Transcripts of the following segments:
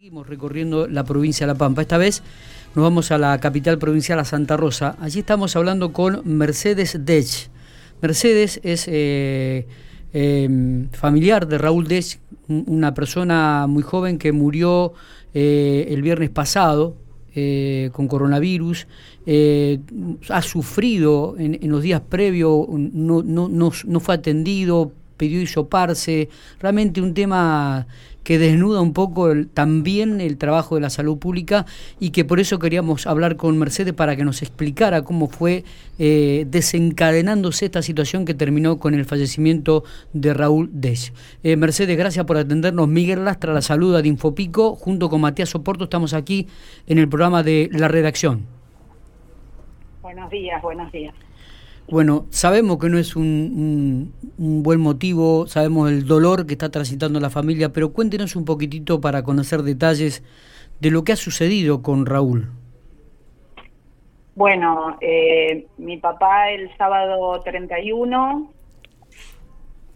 Seguimos recorriendo la provincia de La Pampa. Esta vez nos vamos a la capital provincial, a Santa Rosa. Allí estamos hablando con Mercedes Dech. Mercedes es eh, em, familiar de Raúl Dech, una persona muy joven que murió eh, el viernes pasado eh, con coronavirus. ha sufrido en, los días previos, no, fue atendido, pidió hisoparse. Realmente un tema que desnuda un poco también el trabajo de la salud pública y que por eso queríamos hablar con Mercedes para que nos explicara cómo fue eh, desencadenándose esta situación que terminó con el fallecimiento de Raúl Dech. Eh, Mercedes, gracias por atendernos. Miguel Lastra la saluda de Infopico. Junto con Matías Soporto estamos aquí en el programa de La Redacción. Buenos días, buenos días. Bueno, sabemos que no es un, buen motivo, sabemos el dolor que está transitando la familia, pero cuéntenos un poquitito para conocer detalles de lo que ha sucedido con Raúl. Bueno, eh, mi papá el sábado 31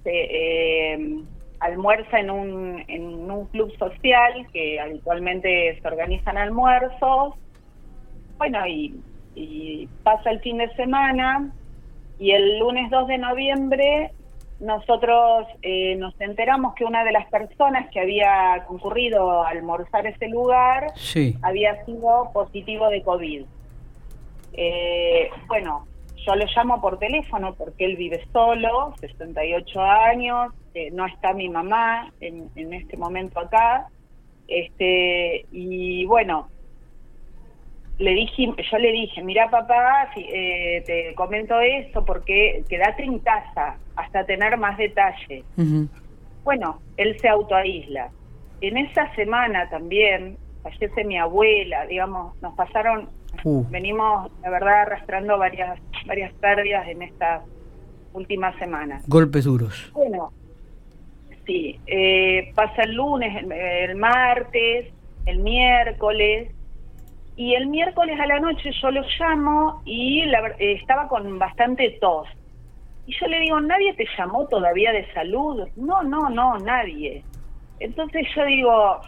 eh, almuerza en un, en un club social que habitualmente se organizan almuerzos. Bueno, y, y pasa el fin de semana y el lunes 2 de noviembre nosotros eh, nos enteramos que una de las personas que había concurrido a almorzar ese lugar había sido positivo de COVID. Eh, bueno, yo lo llamo por teléfono porque él vive solo, 68 años, eh, no está mi mamá en, en este momento acá. Este, y bueno, le dije, yo le dije, mira papá, eh, te comento esto porque quédate en casa hasta tener más detalle. Bueno, él se autoaísla. En esa semana también fallece mi abuela, digamos, nos pasaron, uh. venimos, la verdad, arrastrando varias, varias pérdidas en estas últimas semanas. Golpes duros. Bueno, sí, eh, pasa el lunes, el martes, el miércoles, y el miércoles a la noche yo lo llamo y eh, estaba con bastante tos. Y yo le digo, ¿nadie te llamó todavía de salud? No, no, no, nadie. Entonces yo digo,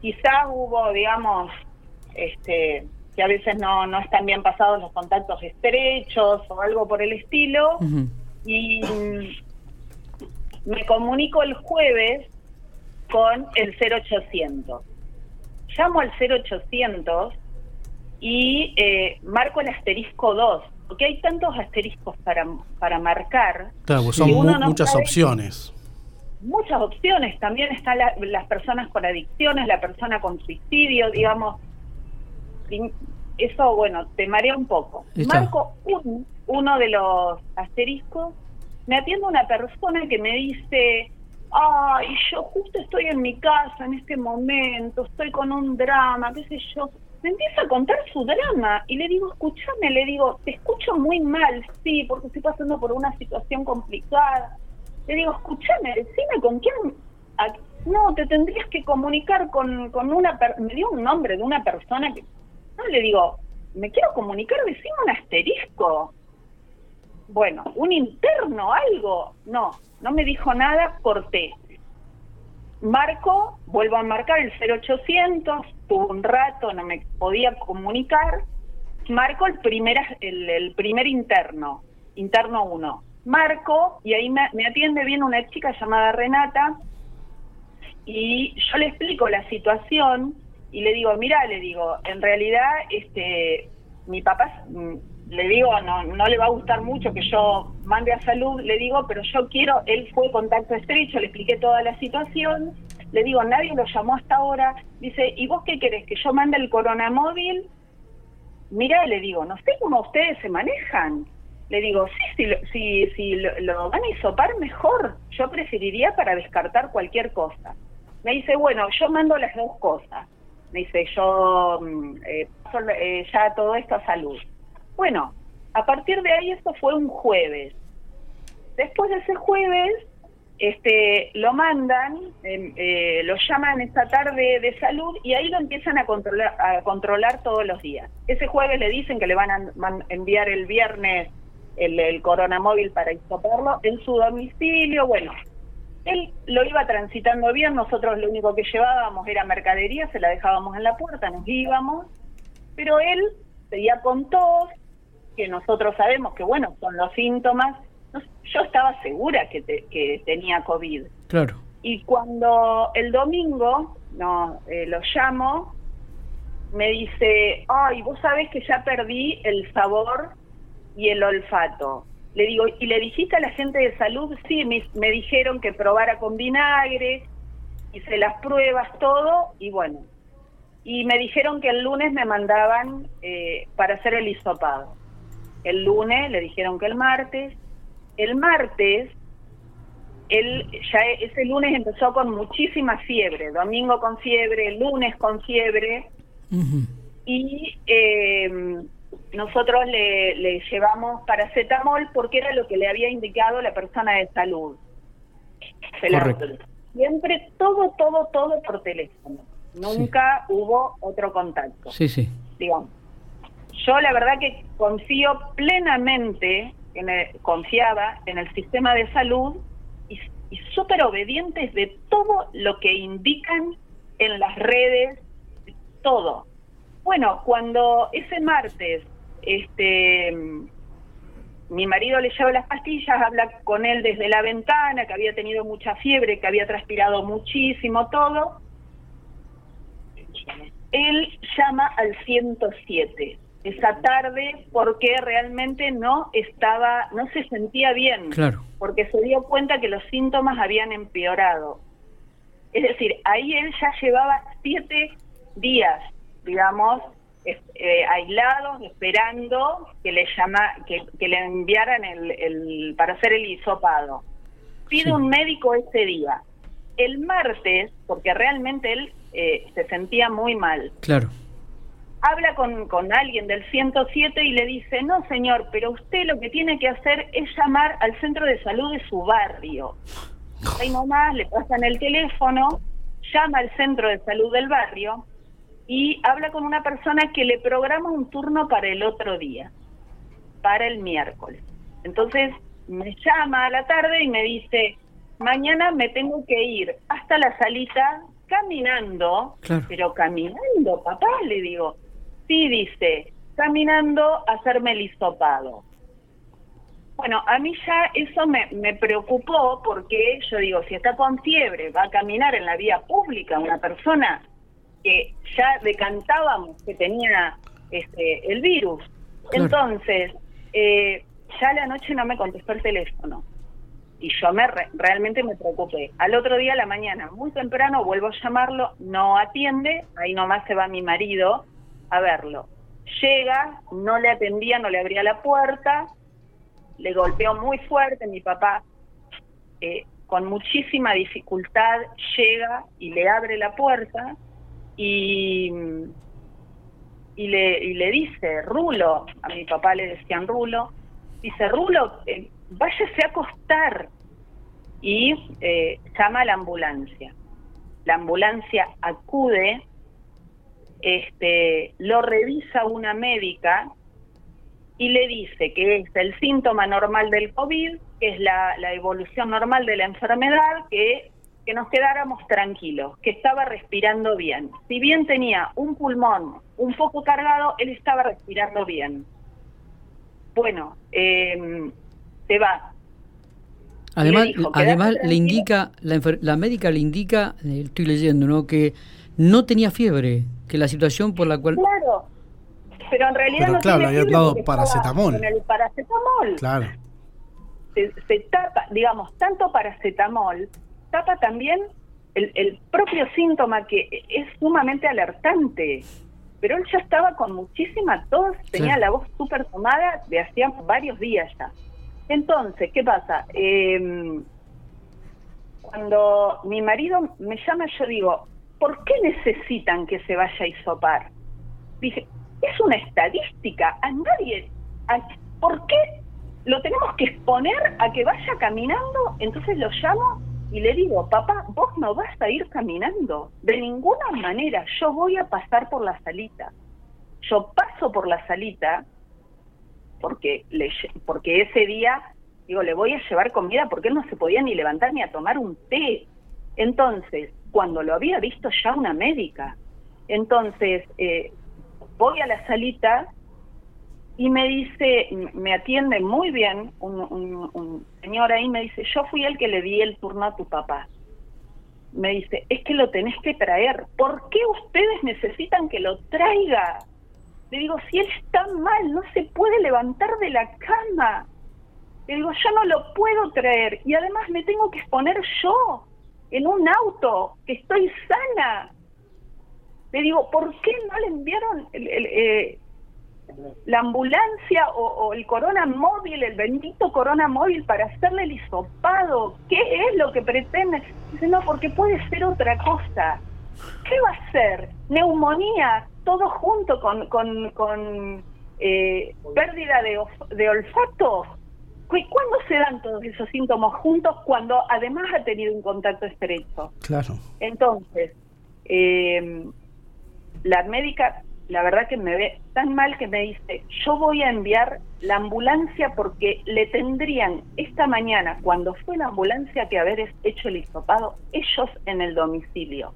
quizás hubo, digamos, este, que a veces no, no están bien pasados los contactos estrechos o algo por el estilo. Y me comunico el jueves con el 0800. Llamo al 0800 y eh, marco el asterisco 2, porque hay tantos asteriscos para, para marcar. Claro, son muchas opciones. Muchas opciones, también están las personas con adicciones, la persona con suicidio, digamos. Eso, bueno, te marea un poco. Marco uno de los asteriscos, me atiende una persona que me dice, ay, yo justo estoy en mi casa en este momento, estoy con un drama, qué sé yo, me empieza a contar su drama y le digo, escúchame, le digo, te escucho muy mal, sí, porque estoy pasando por una situación complicada. Le digo, escúchame, decime con quién... No, te tendrías que comunicar con, con una... me dio un nombre de una persona que... No, le digo, me quiero comunicar, decime un asterisco. Bueno, un interno, algo. No, no me dijo nada, corté. Marco, vuelvo a marcar el 0800, tuvo un rato, no me podía comunicar. Marco el primer, el, primer interno, interno 1. Marco, y ahí me, atiende bien una chica llamada Renata, y yo le explico la situación y le digo, mira, le digo, en realidad este mi papá le digo, no, no le va a gustar mucho que yo mande a salud, le digo, pero yo quiero, él fue contacto estrecho, le expliqué toda la situación, le digo, nadie lo llamó hasta ahora, dice, ¿y vos qué querés? ¿Que yo mande el coronamóvil? Mira, le digo, no sé cómo ustedes se manejan. Le digo, sí, si, si, si lo, van a hisopar, mejor. Yo preferiría para descartar cualquier cosa. Me dice, bueno, yo mando las dos cosas. Me dice, yo mm, eh, eh, ya todo esto a salud. Bueno, a partir de ahí esto fue un jueves. Después de ese jueves, este, lo mandan, eh, lo llaman esta tarde de salud y ahí lo empiezan a controlar, a controlar todos los días. Ese jueves le dicen que le van a enviar el viernes el, el coronamóvil para hisoparlo en su domicilio. Bueno, Él lo iba transitando bien, nosotros lo único que llevábamos era mercadería, se la dejábamos en la puerta, nos íbamos, pero él seguía con tos, que nosotros sabemos que, bueno, son los síntomas. Yo estaba segura que, que tenía COVID. Claro. Y cuando el domingo no eh, lo llamo, me dice, ay, vos sabés que ya perdí el sabor y el olfato. Le digo, ¿y le dijiste a la gente de salud? Sí, me, me dijeron que probara con vinagre, hice las pruebas, todo, y bueno. Y me dijeron que el lunes me mandaban eh, para hacer el hisopado. El lunes, le dijeron que el martes. El martes, él ya ese lunes empezó con muchísima fiebre, domingo con fiebre, lunes con fiebre. Y eh, nosotros le, llevamos paracetamol porque era lo que le había indicado la persona de salud. Siempre todo, todo, todo por teléfono. Nunca hubo otro contacto. Sí, sí. Digamos. Yo la verdad que confío plenamente, en confiaba en el sistema de salud y, y súper obedientes de todo lo que indican en las redes, todo. Bueno, cuando ese martes este mi marido le lleva las pastillas, habla con él desde la ventana, que había tenido mucha fiebre, que había transpirado muchísimo, todo. Él llama al 107 esa tarde porque realmente no estaba, no se sentía bien, claro. porque se dio cuenta que los síntomas habían empeorado. Es decir, ahí él ya llevaba siete días, digamos, eh, aislados, esperando que le llama, que, le enviaran el, para hacer el hisopado. Pide un médico ese día. El martes, porque realmente él eh, se sentía muy mal. Claro. Habla con, con alguien del 107 y le dice, no señor, pero usted lo que tiene que hacer es llamar al centro de salud de su barrio. Ahí nomás le pasan el teléfono, llama al centro de salud del barrio y habla con una persona que le programa un turno para el otro día, para el miércoles. Entonces me llama a la tarde y me dice, mañana me tengo que ir hasta la salita caminando, pero caminando, papá, le digo, sí, dice, caminando a hacerme el hisopado. Bueno, a mí ya eso me, me preocupó porque yo digo, si está con fiebre, va a caminar en la vía pública una persona que ya decantábamos que tenía este, el virus. Entonces, eh, ya la noche no me contestó el teléfono y yo me realmente me preocupé. Al otro día, a la mañana, muy temprano, vuelvo a llamarlo, no atiende, ahí nomás se va mi marido a verlo. Llega, no le atendía, no le abría la puerta, le golpeó muy fuerte, mi papá eh, con muchísima dificultad llega y le abre la puerta y, y, le, y le dice, Rulo, a mi papá le decían Rulo, dice, Rulo, eh, váyase a acostar. Y eh, llama a la ambulancia. La ambulancia acude, este, lo revisa una médica y le dice que es el síntoma normal del COVID, que es la, la evolución normal de la enfermedad, que que nos quedáramos tranquilos, que estaba respirando bien. Si bien tenía un pulmón un poco cargado, él estaba respirando bien. Bueno, eh, se va. Además, además le indica, la, la médica le indica, eh, estoy leyendo, ¿no? que no tenía fiebre, que la situación por la cual... Claro, pero en realidad no claro, había dado paracetamol. el paracetamol. Claro. Se, se tapa, digamos, tanto paracetamol tapa también el, propio síntoma que es sumamente alertante. Pero él ya estaba con muchísima tos, tenía la voz súper tomada de hacía varios días ya. Entonces, ¿qué pasa? Em, cuando mi marido me llama, yo digo, ¿por qué necesitan que se vaya a hisopar? Dije, es una estadística, a nadie, ¿por qué lo tenemos que exponer a que vaya caminando? Entonces lo llamo y le digo, papá, vos no vas a ir caminando, de ninguna manera, yo voy a pasar por la salita. Yo paso por la salita porque, porque ese día Digo, le voy a llevar comida porque él no se podía ni levantar ni a tomar un té. Entonces, cuando lo había visto ya una médica, entonces eh, voy a la salita y me dice, me atiende muy bien un, un, señor ahí, me dice, yo fui el que le di el turno a tu papá. Me dice, es que lo tenés que traer. ¿Por qué ustedes necesitan que lo traiga? Le digo, si él está mal, no se puede levantar de la cama. Le digo, yo no lo puedo traer y además me tengo que exponer yo en un auto, que estoy sana. Le digo, ¿por qué no le enviaron el, eh, la ambulancia o, el corona móvil, el bendito corona móvil para hacerle el hisopado? ¿Qué es lo que pretende? Dice, no, porque puede ser otra cosa. ¿Qué va a ser? Neumonía, todo junto con, con, con eh, pérdida de, de olfato. ¿Cuándo se dan todos esos síntomas juntos cuando además ha tenido un contacto estrecho? Claro. Entonces, eh, la médica, la verdad que me ve tan mal que me dice, yo voy a enviar la ambulancia porque le tendrían esta mañana, cuando fue la ambulancia que haber hecho el hisopado, ellos en el domicilio,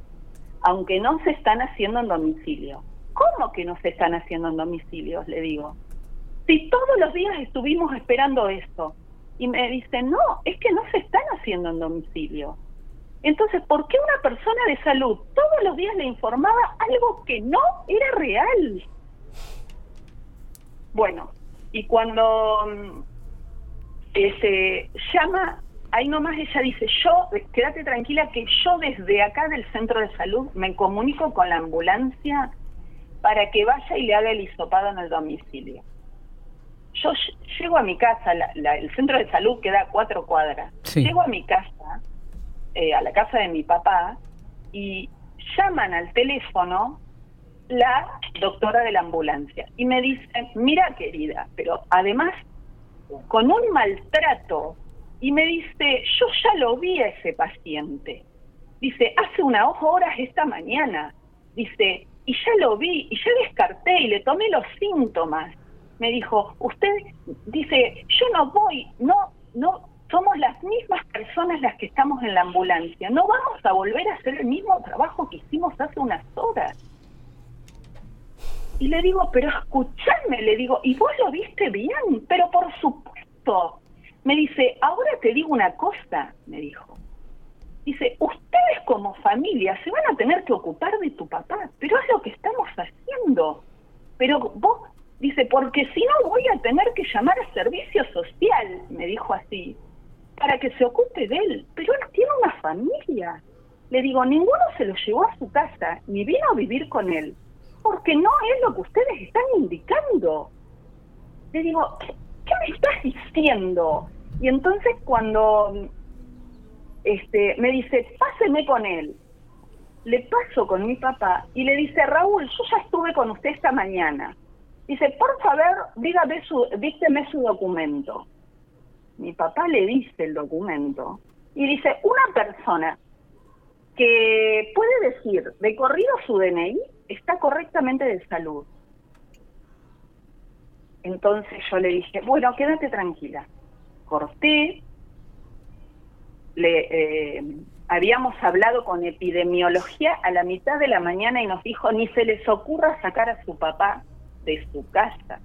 aunque no se están haciendo en domicilio. ¿Cómo que no se están haciendo en domicilio? Le digo. Si todos los días estuvimos esperando esto. Y me dicen, no, es que no se están haciendo en domicilio. Entonces, ¿por qué una persona de salud todos los días le informaba algo que no era real? Bueno, y cuando mm, se llama, ahí nomás ella dice, yo, quédate tranquila que yo desde acá del centro de salud me comunico con la ambulancia para que vaya y le haga el hisopado en el domicilio yo llego a mi casa, el centro de salud queda a cuatro cuadras. Llego a mi casa, eh, a la casa de mi papá, y llaman al teléfono la doctora de la ambulancia y me dicen, mira querida, pero además con un maltrato, y me dice, yo ya lo vi a ese paciente. Dice, hace unas horas esta mañana. Dice, y ya lo vi, y ya descarté y le tomé los síntomas me dijo, usted dice, yo no voy, no, no, somos las mismas personas las que estamos en la ambulancia, no vamos a volver a hacer el mismo trabajo que hicimos hace unas horas. Y le digo, pero escúchame, le digo, ¿y vos lo viste bien? Pero por supuesto. Me dice, ahora te digo una cosa, me dijo. Dice, ustedes como familia se van a tener que ocupar de tu papá, pero es lo que estamos haciendo. Pero vos Dice, porque si no voy a tener que llamar a servicio social, me dijo así, para que se ocupe de él. Pero él tiene una familia. Le digo, ninguno se lo llevó a su casa, ni vino a vivir con él, porque no es lo que ustedes están indicando. Le digo, ¿qué, me estás diciendo? Y entonces cuando este, me dice, páseme con él, le paso con mi papá y le dice, Raúl, yo ya estuve con usted esta mañana. Dice, por favor, dígame su, dícteme su documento. Mi papá le dice el documento y dice, una persona que puede decir de corrido su DNI está correctamente de salud. Entonces yo le dije, bueno, quédate tranquila. Corté, le eh, habíamos hablado con epidemiología a la mitad de la mañana y nos dijo, ni se les ocurra sacar a su papá de su casa.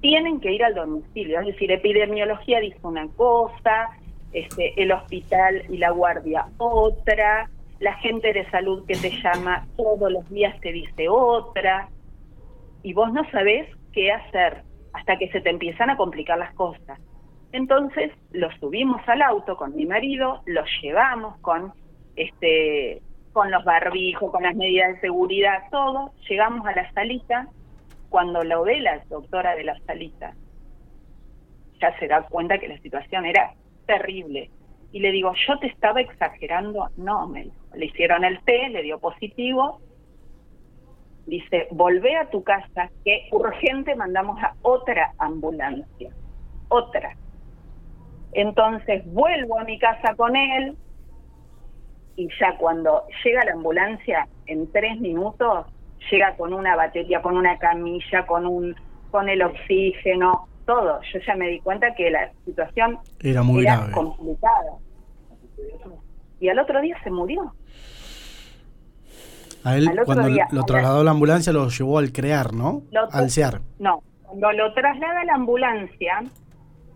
Tienen que ir al domicilio, es decir, epidemiología dice una cosa, este, el hospital y la guardia otra, la gente de salud que te llama todos los días te dice otra, y vos no sabés qué hacer hasta que se te empiezan a complicar las cosas. Entonces los subimos al auto con mi marido, los llevamos con este con los barbijos, con las medidas de seguridad, todo. Llegamos a la salita, cuando lo ve la doctora de la salita, ya se da cuenta que la situación era terrible. Y le digo, yo te estaba exagerando. No, me Le hicieron el té, le dio positivo. Dice, volvé a tu casa, que urgente mandamos a otra ambulancia. Otra. Entonces vuelvo a mi casa con él, y ya cuando llega la ambulancia, en tres minutos, llega con una batería, con una camilla, con un con el oxígeno, todo. Yo ya me di cuenta que la situación era muy grave. complicada. Y al otro día se murió. A él, cuando lo trasladó a la ambulancia, lo llevó al crear, ¿no? al CEAR. No, cuando lo traslada a la ambulancia,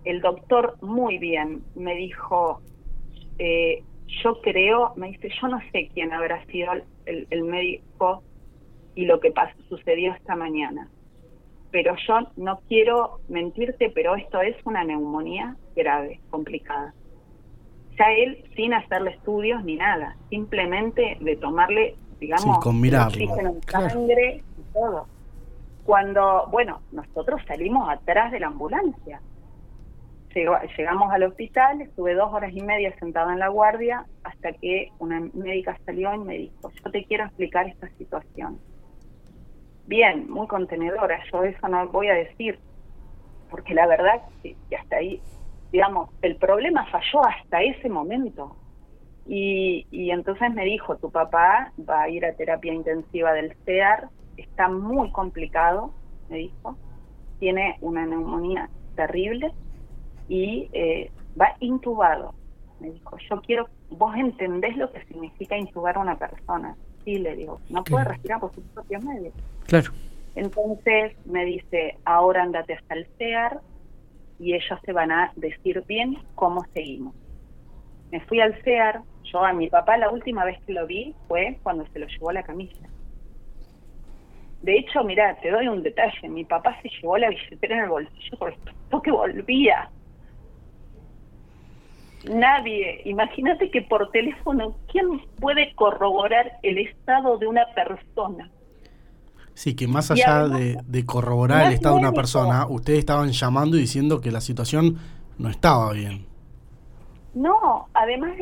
el doctor muy bien me dijo, eh, yo creo, me dice, yo no sé quién habrá sido el, médico y lo que pasó, sucedió esta mañana, pero yo no quiero mentirte, pero esto es una neumonía grave, complicada. Ya él, sin hacerle estudios ni nada, simplemente de tomarle, digamos, con oxígeno en sangre y todo. Cuando, bueno, nosotros salimos atrás de la ambulancia llegamos al hospital, estuve dos horas y media sentada en la guardia hasta que una médica salió y me dijo, yo te quiero explicar esta situación. Bien, muy contenedora, yo eso no voy a decir, porque la verdad que, hasta ahí, digamos, el problema falló hasta ese momento. Y, y entonces me dijo, tu papá va a ir a terapia intensiva del CEAR, está muy complicado, me dijo, tiene una neumonía terrible y eh, va intubado. Me dijo, yo quiero, vos entendés lo que significa intubar a una persona. Sí, le digo, no puede respirar por sus propios medios. Claro. Entonces me dice, ahora andate hasta el CEAR y ellos te van a decir bien cómo seguimos. Me fui al CEAR, yo a mi papá la última vez que lo vi fue cuando se lo llevó a la camilla. De hecho, mira, te doy un detalle, mi papá se llevó la billetera en el bolsillo porque que volvía. Nadie. Imagínate que por teléfono, ¿quién puede corroborar el estado de una persona? Sí, que más allá de, corroborar el estado de una persona, ustedes estaban llamando y diciendo que la situación no estaba bien. No, además,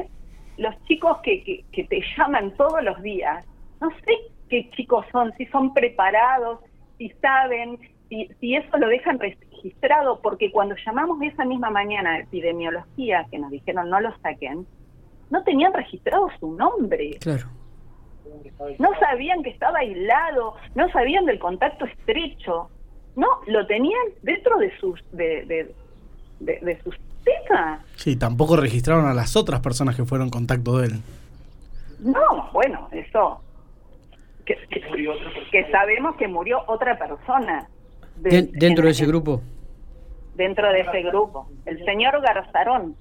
los chicos que, que te llaman todos los días, no sé qué chicos son, si son preparados, si saben, si, eso lo dejan registrado, porque cuando llamamos esa misma mañana a epidemiología, que nos dijeron no lo saquen, no tenían registrado su nombre. Claro. No sabían que estaba aislado, no sabían del contacto estrecho. No, lo tenían dentro de sus de, de, de, sus temas. Sí, tampoco registraron a las otras personas que fueron contacto de él. No, bueno, eso. Que, que sabemos que murió otra persona dentro de ese grupo. Dentro de ese grupo. El señor Garzarón.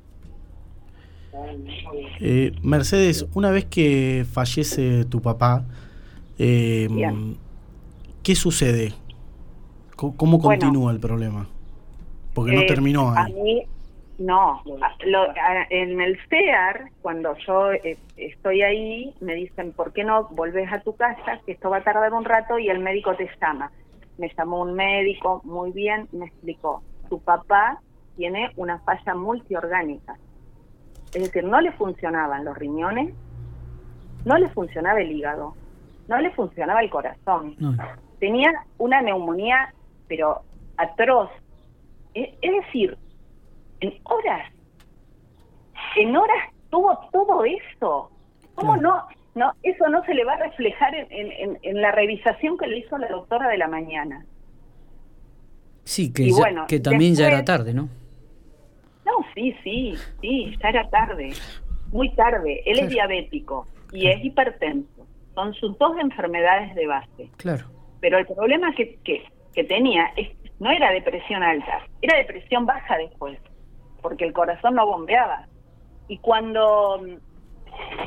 Eh, Mercedes, una vez que fallece tu papá, eh, ¿qué sucede? ¿Cómo, continúa el problema? Porque no eh, terminó ahí. no, en el CEAR, cuando yo estoy ahí, me dicen, ¿por qué no volvés a tu casa? Que esto va a tardar un rato y el médico te llama me llamó un médico, muy bien, me explicó, su papá tiene una falla multiorgánica. Es decir, no le funcionaban los riñones, no le funcionaba el hígado, no le funcionaba el corazón. Tenía una neumonía, pero atroz. Es, decir, en horas, en horas tuvo todo eso. ¿Cómo no? No, eso no se le va a reflejar en, en, la revisación que le hizo la doctora de la mañana. Sí, que, que también ya era tarde, ¿no? No, sí, sí, sí, ya era tarde, muy tarde. Él es diabético y es hipertenso. Son sus dos enfermedades de base. Claro. Pero el problema que, que, que tenía es, no era depresión alta, era depresión baja después, porque el corazón no bombeaba. Y cuando,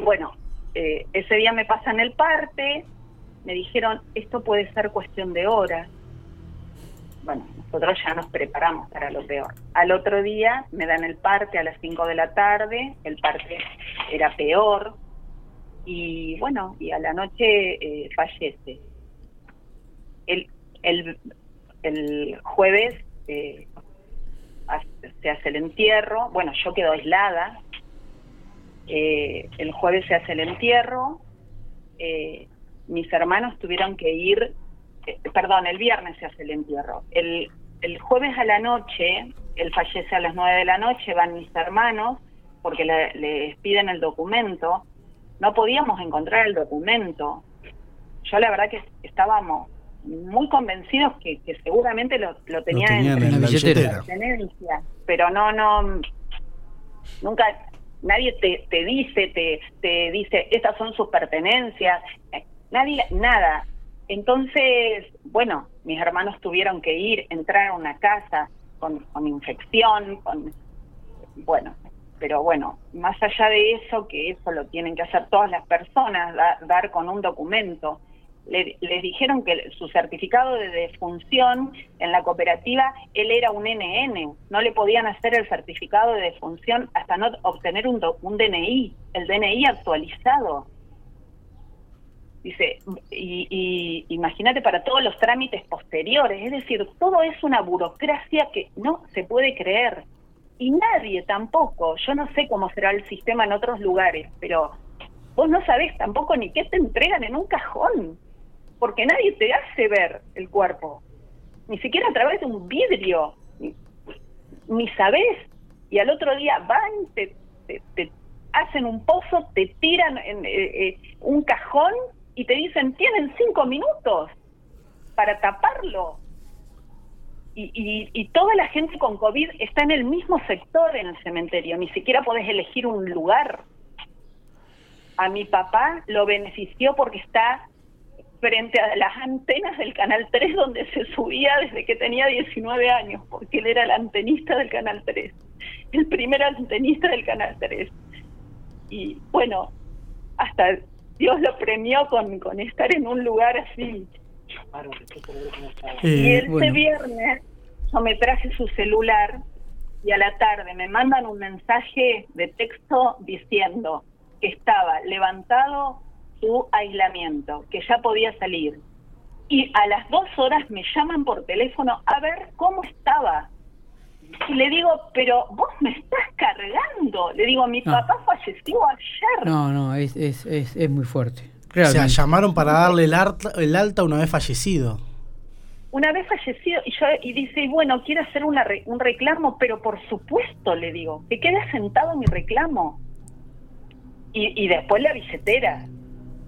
bueno, eh, ese día me pasan el parte, me dijeron, esto puede ser cuestión de horas. Bueno, nosotros ya nos preparamos para lo peor. Al otro día me dan el parte a las 5 de la tarde, el parte era peor, y bueno, y a la noche eh, fallece. El, el, el jueves eh, se hace el entierro, bueno, yo quedo aislada, eh, el jueves se hace el entierro, eh, mis hermanos tuvieron que ir, eh, perdón, el viernes se hace el entierro. El, el jueves a la noche, él fallece a las nueve de la noche, van mis hermanos, porque le, les piden el documento, no podíamos encontrar el documento. Yo la verdad que estábamos muy convencidos que, seguramente lo, lo tenían, en, la billetera. Pero no, no, nunca nadie te, te dice, te, te dice, estas son sus pertenencias, nadie, nada. Entonces, bueno, mis hermanos tuvieron que ir, entrar a una casa con, con infección, con, bueno, pero bueno, más allá de eso, que eso lo tienen que hacer todas las personas, dar con un documento le, les dijeron que su certificado de defunción en la cooperativa, él era un NN, no le podían hacer el certificado de defunción hasta no obtener un, un DNI, el DNI actualizado. Dice, y, y imagínate para todos los trámites posteriores, es decir, todo es una burocracia que no se puede creer. Y nadie tampoco, yo no sé cómo será el sistema en otros lugares, pero vos no sabés tampoco ni qué te entregan en un cajón porque nadie te hace ver el cuerpo, ni siquiera a través de un vidrio, ni, sabes, y al otro día van, te, te, hacen un pozo, te tiran en eh, eh, un cajón y te dicen, tienen cinco minutos para taparlo. Y, y, y, toda la gente con COVID está en el mismo sector en el cementerio, ni siquiera podés elegir un lugar. A mi papá lo benefició porque está frente a las antenas del Canal 3 donde se subía desde que tenía 19 años, porque él era el antenista del Canal 3, el primer antenista del Canal 3. Y bueno, hasta Dios lo premió con, con estar en un lugar así. y eh, ese viernes yo me traje su celular y a la tarde me mandan un mensaje de texto diciendo que estaba levantado su aislamiento, que ya podía salir. Y a las dos horas me llaman por teléfono a ver cómo estaba. Y le digo, pero vos me estás cargando. Le digo, mi papá falleció ayer. No, no, es, es, es, es muy fuerte. O sea, llamaron para darle el, el alta una vez fallecido. Una vez fallecido, y, yo, y dice, bueno, quiero hacer una un reclamo, pero por supuesto, le digo, que quede sentado mi reclamo. Y, y después la billetera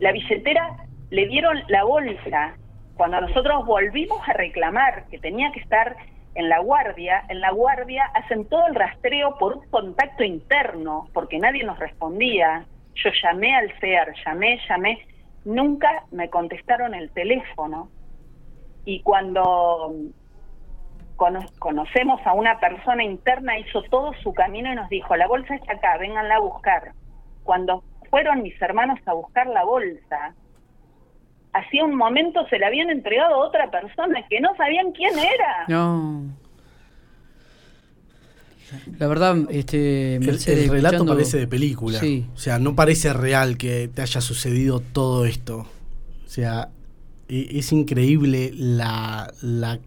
la billetera le dieron la bolsa. Cuando nosotros volvimos a reclamar que tenía que estar en la guardia, en la guardia hacen todo el rastreo por un contacto interno, porque nadie nos respondía. Yo llamé al CER, llamé, llamé, nunca me contestaron el teléfono. Y cuando conocemos a una persona interna, hizo todo su camino y nos dijo, la bolsa está acá, vénganla a buscar. Cuando fueron mis hermanos a buscar la bolsa, hacía un momento se la habían entregado a otra persona que no sabían quién era. No. La verdad, este, el, relato parece de película. O sea, no parece real que te haya sucedido todo esto. O sea, e, es increíble la, la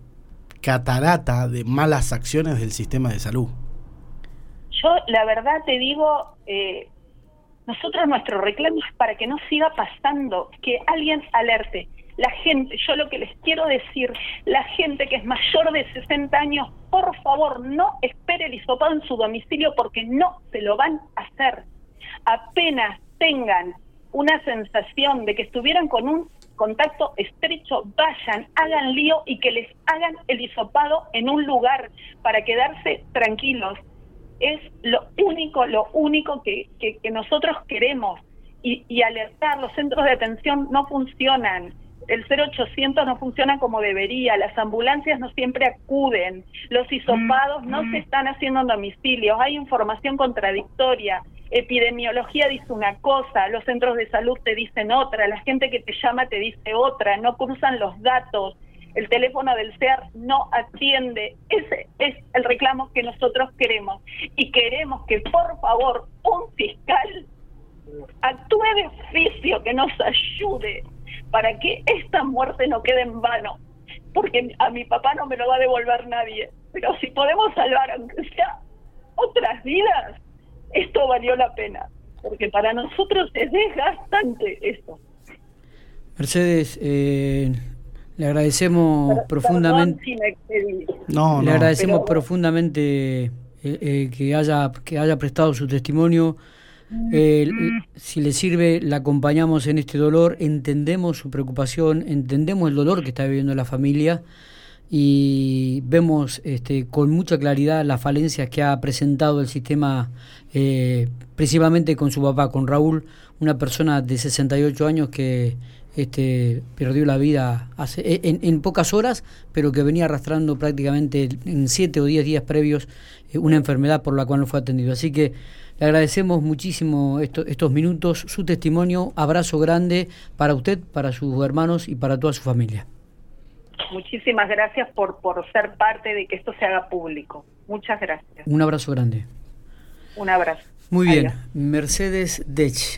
catarata de malas acciones del sistema de salud. Yo, la verdad, te digo, eh, nosotros nuestro reclamo es para que no siga pasando, que alguien alerte. La gente, yo lo que les quiero decir, la gente que es mayor de 60 años, por favor, no espere el hisopado en su domicilio porque no se lo van a hacer. Apenas tengan una sensación de que estuvieran con un contacto estrecho, vayan, hagan lío y que les hagan el hisopado en un lugar para quedarse tranquilos es lo único, lo único que, que, nosotros queremos. Y, y, alertar, los centros de atención no funcionan, el 0800 no funciona como debería, las ambulancias no siempre acuden, los hisopados no se están haciendo en domicilios, hay información contradictoria, epidemiología dice una cosa, los centros de salud te dicen otra, la gente que te llama te dice otra, no cruzan los datos, el teléfono del CEAR no atiende. Ese es el reclamo que nosotros queremos. Y queremos que, por favor, un fiscal actúe de oficio, que nos ayude para que esta muerte no quede en vano. Porque a mi papá no me lo va a devolver nadie. Pero si podemos salvar, aunque sea otras vidas, esto valió la pena. Porque para nosotros es desgastante esto. Mercedes, eh, le agradecemos profundamente. no, le agradecemos profundamente eh, eh, que haya que haya prestado su testimonio. si le sirve, la acompañamos en este dolor, entendemos su preocupación, entendemos el dolor que está viviendo la familia y vemos este, con mucha claridad las falencias que ha presentado el sistema, eh, principalmente con su papá, con Raúl, una persona de 68 años que este, perdió la vida hace, e, en, pocas horas, pero que venía arrastrando prácticamente en 7 o 10 días previos eh, una enfermedad por la cual no fue atendido. Así que le agradecemos muchísimo estos minutos, su testimonio, abrazo grande para usted, para sus hermanos y para toda su familia. Muchísimas gracias por, por ser parte de que esto se haga público. Muchas gracias. Un abrazo grande. Un abrazo. Muy bien. Mercedes Dech.